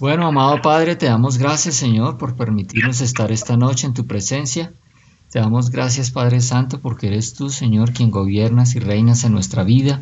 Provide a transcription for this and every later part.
Bueno, amado Padre, te damos gracias, Señor, por permitirnos estar esta noche en tu presencia. Te damos gracias, Padre Santo, porque eres tú, Señor, quien gobiernas y reinas en nuestra vida.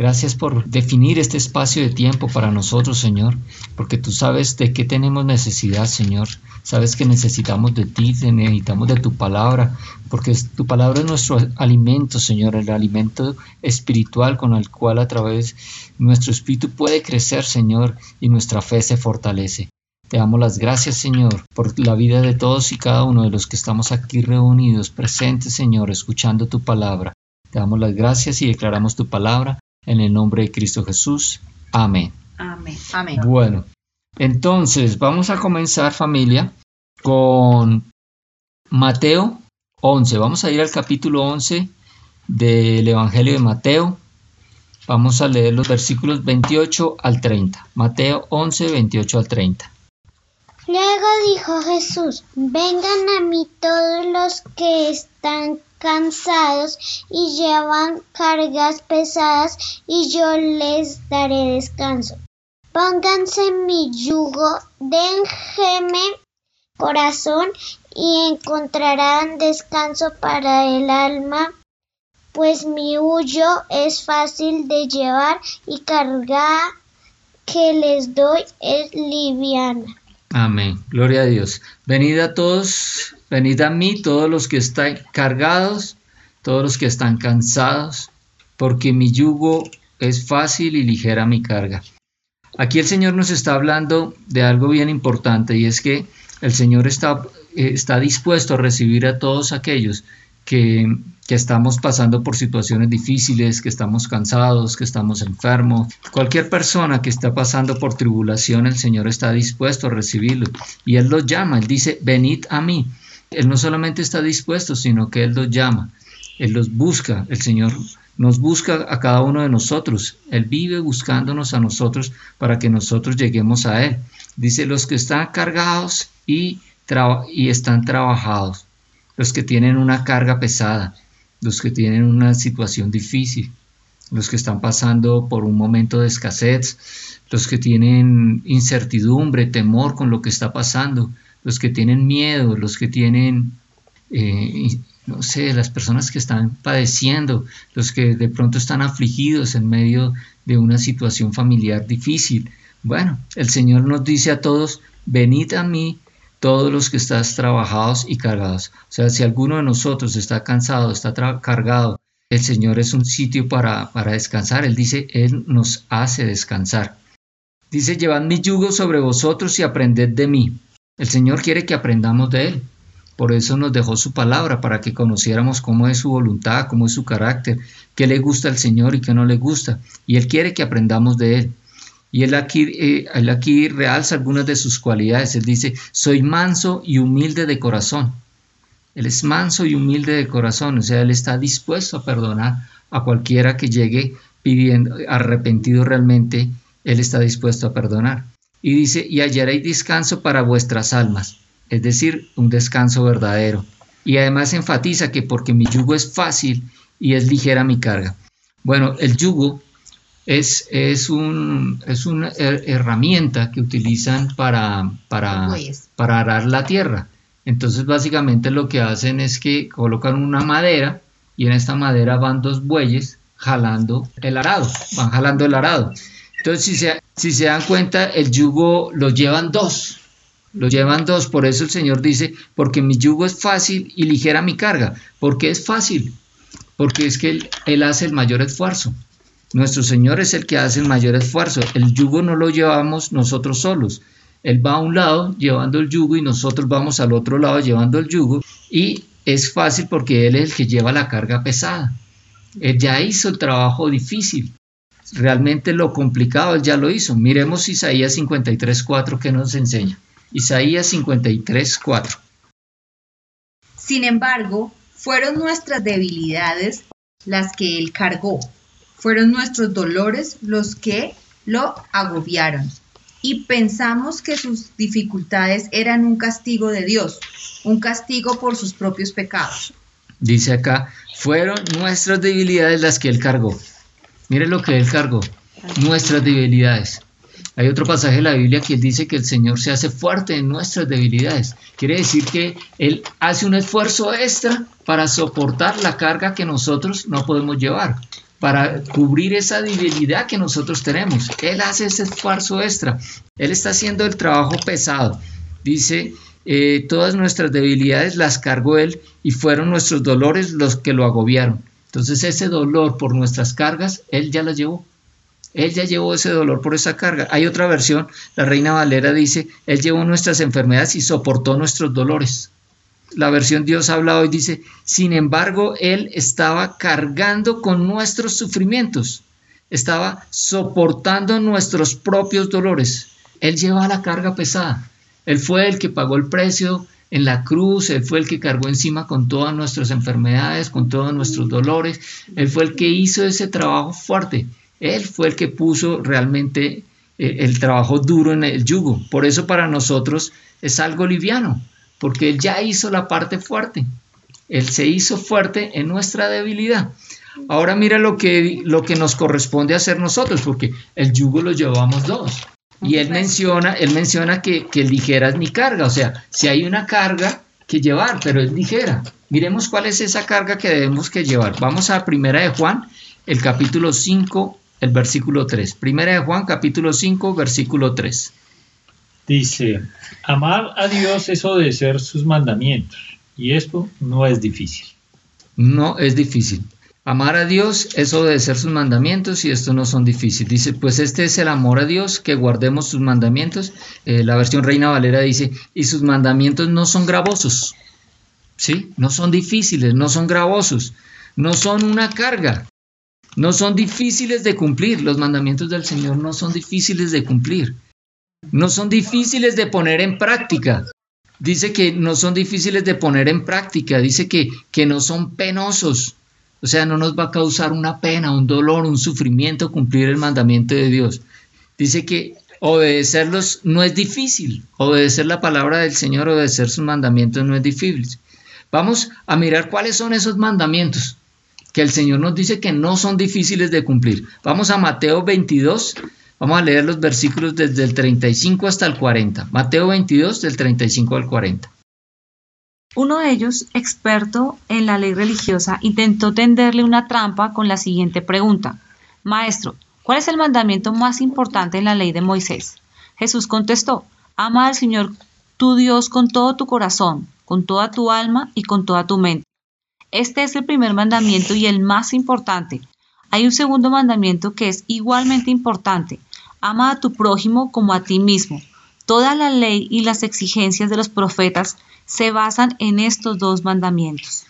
Gracias por definir este espacio de tiempo para nosotros, Señor, porque tú sabes de qué tenemos necesidad, Señor. Sabes que necesitamos de ti, necesitamos de tu palabra, porque tu palabra es nuestro alimento, Señor, el alimento espiritual con el cual a través nuestro espíritu puede crecer, Señor, y nuestra fe se fortalece. Te damos las gracias, Señor, por la vida de todos y cada uno de los que estamos aquí reunidos, presentes, Señor, escuchando tu palabra. Te damos las gracias y declaramos tu palabra en el nombre de Cristo Jesús. Amén. Amén. Amén. Bueno, entonces vamos a comenzar familia con Mateo 11. Vamos a ir al capítulo 11 del Evangelio de Mateo. Vamos a leer los versículos 28 al 30. Mateo 11, 28 al 30. Luego dijo Jesús, vengan a mí todos los que están cansados y llevan cargas pesadas y yo les daré descanso. Pónganse mi yugo, déjenme corazón y encontrarán descanso para el alma, pues mi huyo es fácil de llevar y carga que les doy es liviana. Amén. Gloria a Dios. Venid a todos, venid a mí todos los que están cargados, todos los que están cansados, porque mi yugo es fácil y ligera mi carga. Aquí el Señor nos está hablando de algo bien importante y es que el Señor está, eh, está dispuesto a recibir a todos aquellos que, estamos pasando por situaciones difíciles, que estamos cansados, que estamos enfermos. Cualquier persona que está pasando por tribulación, el Señor está dispuesto a recibirlo. Y Él los llama, Él dice, venid a mí. Él no solamente está dispuesto, sino que Él los llama, Él los busca, el Señor nos busca a cada uno de nosotros. Él vive buscándonos a nosotros para que nosotros lleguemos a Él. Dice, los que están cargados y, están trabajados los que tienen una carga pesada, los que tienen una situación difícil, los que están pasando por un momento de escasez, los que tienen incertidumbre, temor con lo que está pasando, los que tienen miedo, los que tienen, eh, no sé, las personas que están padeciendo, los que de pronto están afligidos en medio de una situación familiar difícil. Bueno, el Señor nos dice a todos, venid a mí todos los que estás trabajados y cargados. O sea, si alguno de nosotros está cansado, está cargado, el Señor es un sitio para, para descansar. Él dice, Él nos hace descansar. Dice, llevad mi yugo sobre vosotros y aprended de mí. El Señor quiere que aprendamos de Él. Por eso nos dejó su palabra, para que conociéramos cómo es su voluntad, cómo es su carácter, qué le gusta al Señor y qué no le gusta. Y Él quiere que aprendamos de Él. Y él aquí, eh, él aquí realza algunas de sus cualidades. Él dice, soy manso y humilde de corazón. Él es manso y humilde de corazón, o sea, él está dispuesto a perdonar a cualquiera que llegue pidiendo, arrepentido realmente, él está dispuesto a perdonar. Y dice, y hallaréis descanso para vuestras almas, es decir, un descanso verdadero. Y además enfatiza que porque mi yugo es fácil y es ligera mi carga. Bueno, el yugo es, es, un, es una herramienta que utilizan para, para, para arar la tierra. Entonces básicamente lo que hacen es que colocan una madera y en esta madera van dos bueyes jalando el arado, van jalando el arado. Entonces si se, si se dan cuenta, el yugo lo llevan dos, lo llevan dos, por eso el Señor dice, porque mi yugo es fácil y ligera mi carga. ¿Por qué es fácil? Porque es que él, él hace el mayor esfuerzo. Nuestro Señor es el que hace el mayor esfuerzo. El yugo no lo llevamos nosotros solos. Él va a un lado llevando el yugo y nosotros vamos al otro lado llevando el yugo. Y es fácil porque Él es el que lleva la carga pesada. Él ya hizo el trabajo difícil. Realmente lo complicado Él ya lo hizo. Miremos Isaías 53.4 que nos enseña. Isaías 53.4. Sin embargo, fueron nuestras debilidades las que Él cargó fueron nuestros dolores los que lo agobiaron. Y pensamos que sus dificultades eran un castigo de Dios, un castigo por sus propios pecados. Dice acá, fueron nuestras debilidades las que Él cargó. Mire lo que Él cargó, nuestras debilidades. Hay otro pasaje de la Biblia que dice que el Señor se hace fuerte en nuestras debilidades. Quiere decir que Él hace un esfuerzo extra para soportar la carga que nosotros no podemos llevar, para cubrir esa debilidad que nosotros tenemos. Él hace ese esfuerzo extra. Él está haciendo el trabajo pesado. Dice, eh, todas nuestras debilidades las cargó Él y fueron nuestros dolores los que lo agobiaron. Entonces ese dolor por nuestras cargas, Él ya las llevó. Él ya llevó ese dolor por esa carga. Hay otra versión, la Reina Valera dice, Él llevó nuestras enfermedades y soportó nuestros dolores. La versión Dios habla hoy dice, sin embargo, Él estaba cargando con nuestros sufrimientos, estaba soportando nuestros propios dolores. Él lleva la carga pesada. Él fue el que pagó el precio en la cruz, Él fue el que cargó encima con todas nuestras enfermedades, con todos nuestros dolores. Él fue el que hizo ese trabajo fuerte. Él fue el que puso realmente eh, el trabajo duro en el yugo. Por eso para nosotros es algo liviano, porque Él ya hizo la parte fuerte. Él se hizo fuerte en nuestra debilidad. Ahora mira lo que, lo que nos corresponde hacer nosotros, porque el yugo lo llevamos dos. Y él menciona, él menciona que, que ligera es mi carga, o sea, si hay una carga que llevar, pero es ligera. Miremos cuál es esa carga que debemos que llevar. Vamos a Primera de Juan, el capítulo 5, el versículo 3. Primera de Juan, capítulo 5, versículo 3. Dice, amar a Dios es obedecer sus mandamientos. Y esto no es difícil. No es difícil. Amar a Dios es obedecer sus mandamientos y esto no son difíciles. Dice, pues este es el amor a Dios, que guardemos sus mandamientos. Eh, la versión Reina Valera dice, y sus mandamientos no son gravosos. ¿Sí? No son difíciles, no son gravosos, no son una carga. No son difíciles de cumplir, los mandamientos del Señor no son difíciles de cumplir. No son difíciles de poner en práctica. Dice que no son difíciles de poner en práctica, dice que, que no son penosos. O sea, no nos va a causar una pena, un dolor, un sufrimiento cumplir el mandamiento de Dios. Dice que obedecerlos no es difícil. Obedecer la palabra del Señor, obedecer sus mandamientos no es difícil. Vamos a mirar cuáles son esos mandamientos que el Señor nos dice que no son difíciles de cumplir. Vamos a Mateo 22, vamos a leer los versículos desde el 35 hasta el 40. Mateo 22 del 35 al 40. Uno de ellos, experto en la ley religiosa, intentó tenderle una trampa con la siguiente pregunta. Maestro, ¿cuál es el mandamiento más importante en la ley de Moisés? Jesús contestó, ama al Señor tu Dios con todo tu corazón, con toda tu alma y con toda tu mente. Este es el primer mandamiento y el más importante. Hay un segundo mandamiento que es igualmente importante. Ama a tu prójimo como a ti mismo. Toda la ley y las exigencias de los profetas se basan en estos dos mandamientos.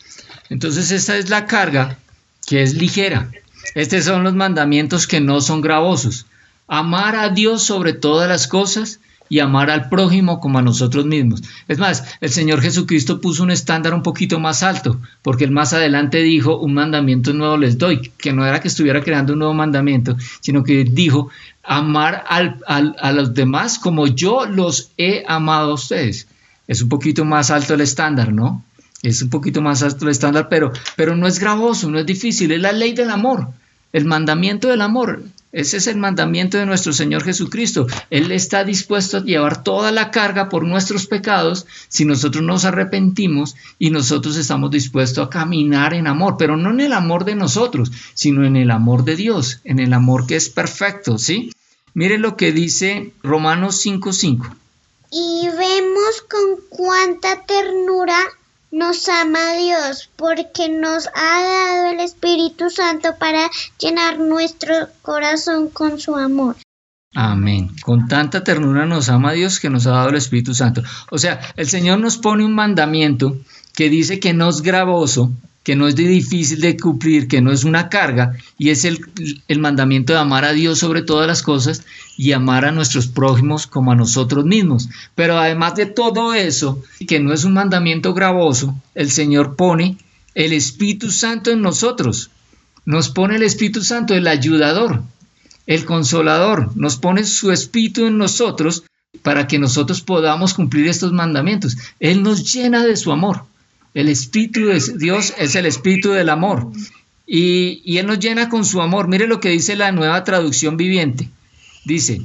Entonces esta es la carga que es ligera. Estos son los mandamientos que no son gravosos. Amar a Dios sobre todas las cosas y amar al prójimo como a nosotros mismos. Es más, el Señor Jesucristo puso un estándar un poquito más alto, porque él más adelante dijo, un mandamiento nuevo les doy, que no era que estuviera creando un nuevo mandamiento, sino que dijo, amar a los demás como yo los he amado a ustedes. Es un poquito más alto el estándar, ¿no? Es un poquito más alto el estándar, pero, pero no es gravoso, no es difícil, es la ley del amor, el mandamiento del amor. Ese es el mandamiento de nuestro Señor Jesucristo. Él está dispuesto a llevar toda la carga por nuestros pecados si nosotros nos arrepentimos y nosotros estamos dispuestos a caminar en amor, pero no en el amor de nosotros, sino en el amor de Dios, en el amor que es perfecto, ¿sí? Mire lo que dice Romanos 5:5. Y vemos nos ama Dios porque nos ha dado el Espíritu Santo para llenar nuestro corazón con su amor. Amén. Con tanta ternura nos ama Dios que nos ha dado el Espíritu Santo. O sea, el Señor nos pone un mandamiento que dice que no es gravoso, que no es de difícil de cumplir, que no es una carga, y es el, el, mandamiento de amar a Dios sobre todas las cosas y amar a nuestros prójimos como a nosotros mismos. Pero además de todo eso, que no es un mandamiento gravoso, el Señor pone el Espíritu Santo en nosotros. Nos pone el Espíritu Santo, el ayudador, el consolador, nos pone su Espíritu en nosotros para que nosotros podamos cumplir estos mandamientos. Él nos llena de su amor. El Espíritu de Dios es el Espíritu del amor. Y, Él nos llena con su amor. Mire lo que dice la nueva traducción viviente. Dice,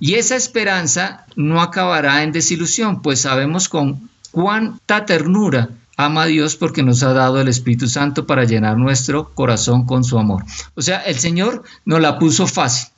Y esa esperanza no acabará en desilusión, pues sabemos con cuánta ternura ama Dios porque nos ha dado el Espíritu Santo para llenar nuestro corazón con su amor. O sea, el Señor nos la puso fácil.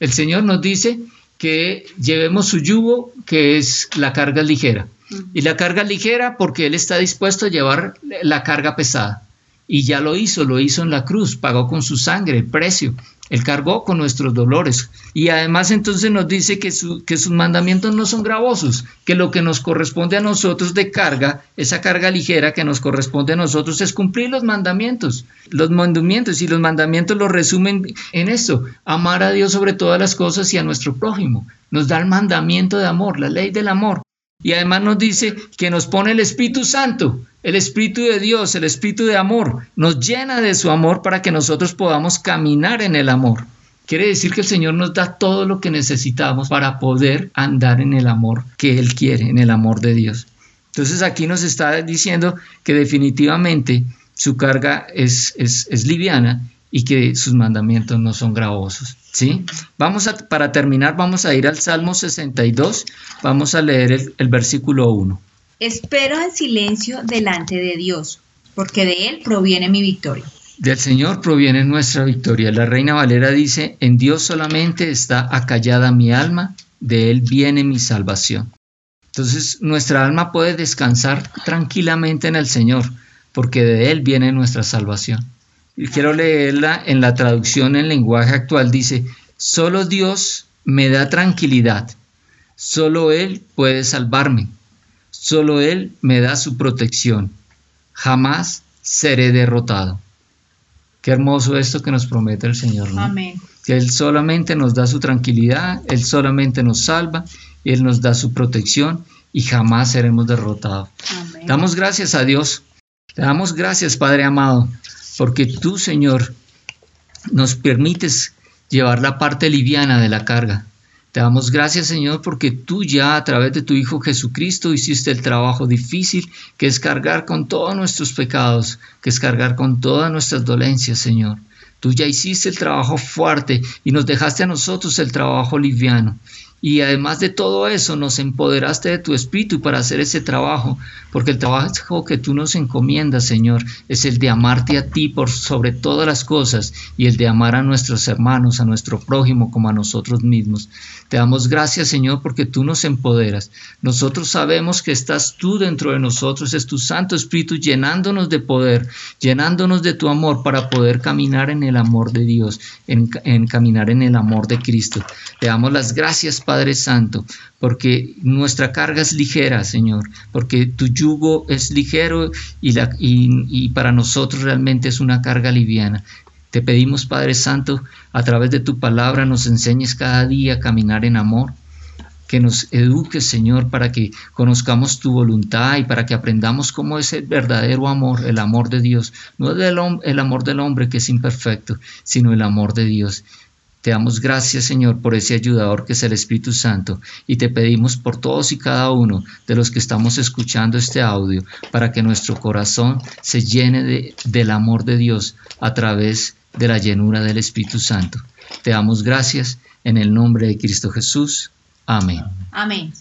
El Señor nos dice que llevemos su yugo, que es la carga ligera. Y la carga ligera porque Él está dispuesto a llevar la carga pesada. Y ya lo hizo, lo hizo en la cruz, pagó con su sangre el precio. Él cargó con nuestros dolores. Y además entonces nos dice que, que, sus mandamientos no son gravosos, que lo que nos corresponde a nosotros de carga, esa carga ligera que nos corresponde a nosotros es cumplir los mandamientos. Los mandamientos y los mandamientos los resumen en esto, amar a Dios sobre todas las cosas y a nuestro prójimo. Nos da el mandamiento de amor, la ley del amor. Y además nos dice que nos pone el Espíritu Santo, el Espíritu de Dios, el Espíritu de amor. Nos llena de su amor para que nosotros podamos caminar en el amor. Quiere decir que el Señor nos da todo lo que necesitamos para poder andar en el amor que Él quiere, en el amor de Dios. Entonces aquí nos está diciendo que definitivamente su carga es, es, es liviana y que sus mandamientos no son gravosos. ¿sí? Vamos a, para terminar, vamos a ir al Salmo 62, vamos a leer el, el versículo 1. Espero en silencio delante de Dios, porque de Él proviene mi victoria. Del Señor proviene nuestra victoria. La Reina Valera dice, en Dios solamente está acallada mi alma, de Él viene mi salvación. Entonces nuestra alma puede descansar tranquilamente en el Señor, porque de Él viene nuestra salvación. Y quiero leerla en la traducción en lenguaje actual. Dice, solo Dios me da tranquilidad. Solo Él puede salvarme. Solo Él me da su protección. Jamás seré derrotado. Qué hermoso esto que nos promete el Señor. Amén. Que Él solamente nos da su tranquilidad, Él solamente nos salva, Él nos da su protección y jamás seremos derrotados. Amén. Damos gracias a Dios. Te damos gracias, Padre amado, porque tú, Señor, nos permites llevar la parte liviana de la carga. Te damos gracias, Señor, porque tú ya a través de tu Hijo Jesucristo hiciste el trabajo difícil, que es cargar con todos nuestros pecados, que es cargar con todas nuestras dolencias, Señor. Tú ya hiciste el trabajo fuerte y nos dejaste a nosotros el trabajo liviano. Y además de todo eso, nos empoderaste de tu espíritu para hacer ese trabajo, porque el trabajo que tú nos encomiendas, Señor, es el de amarte a ti por sobre todas las cosas y el de amar a nuestros hermanos, a nuestro prójimo como a nosotros mismos. Te damos gracias, Señor, porque tú nos empoderas. Nosotros sabemos que estás tú dentro de nosotros, es tu Santo Espíritu llenándonos de poder, llenándonos de tu amor para poder caminar en el amor de Dios, en, en caminar en el amor de Cristo. Te damos las gracias, Padre Santo, porque nuestra carga es ligera, Señor, porque tu yugo es ligero y, para nosotros realmente es una carga liviana. Te pedimos, Padre Santo, a través de tu palabra nos enseñes cada día a caminar en amor, que nos eduques, Señor, para que conozcamos tu voluntad y para que aprendamos cómo es el verdadero amor, el amor de Dios. No es el amor del hombre que es imperfecto, sino el amor de Dios. Te damos gracias, Señor, por ese ayudador que es el Espíritu Santo y te pedimos por todos y cada uno de los que estamos escuchando este audio para que nuestro corazón se llene de, del amor de Dios a través de la llenura del Espíritu Santo. Te damos gracias en el nombre de Cristo Jesús. Amén. Amén.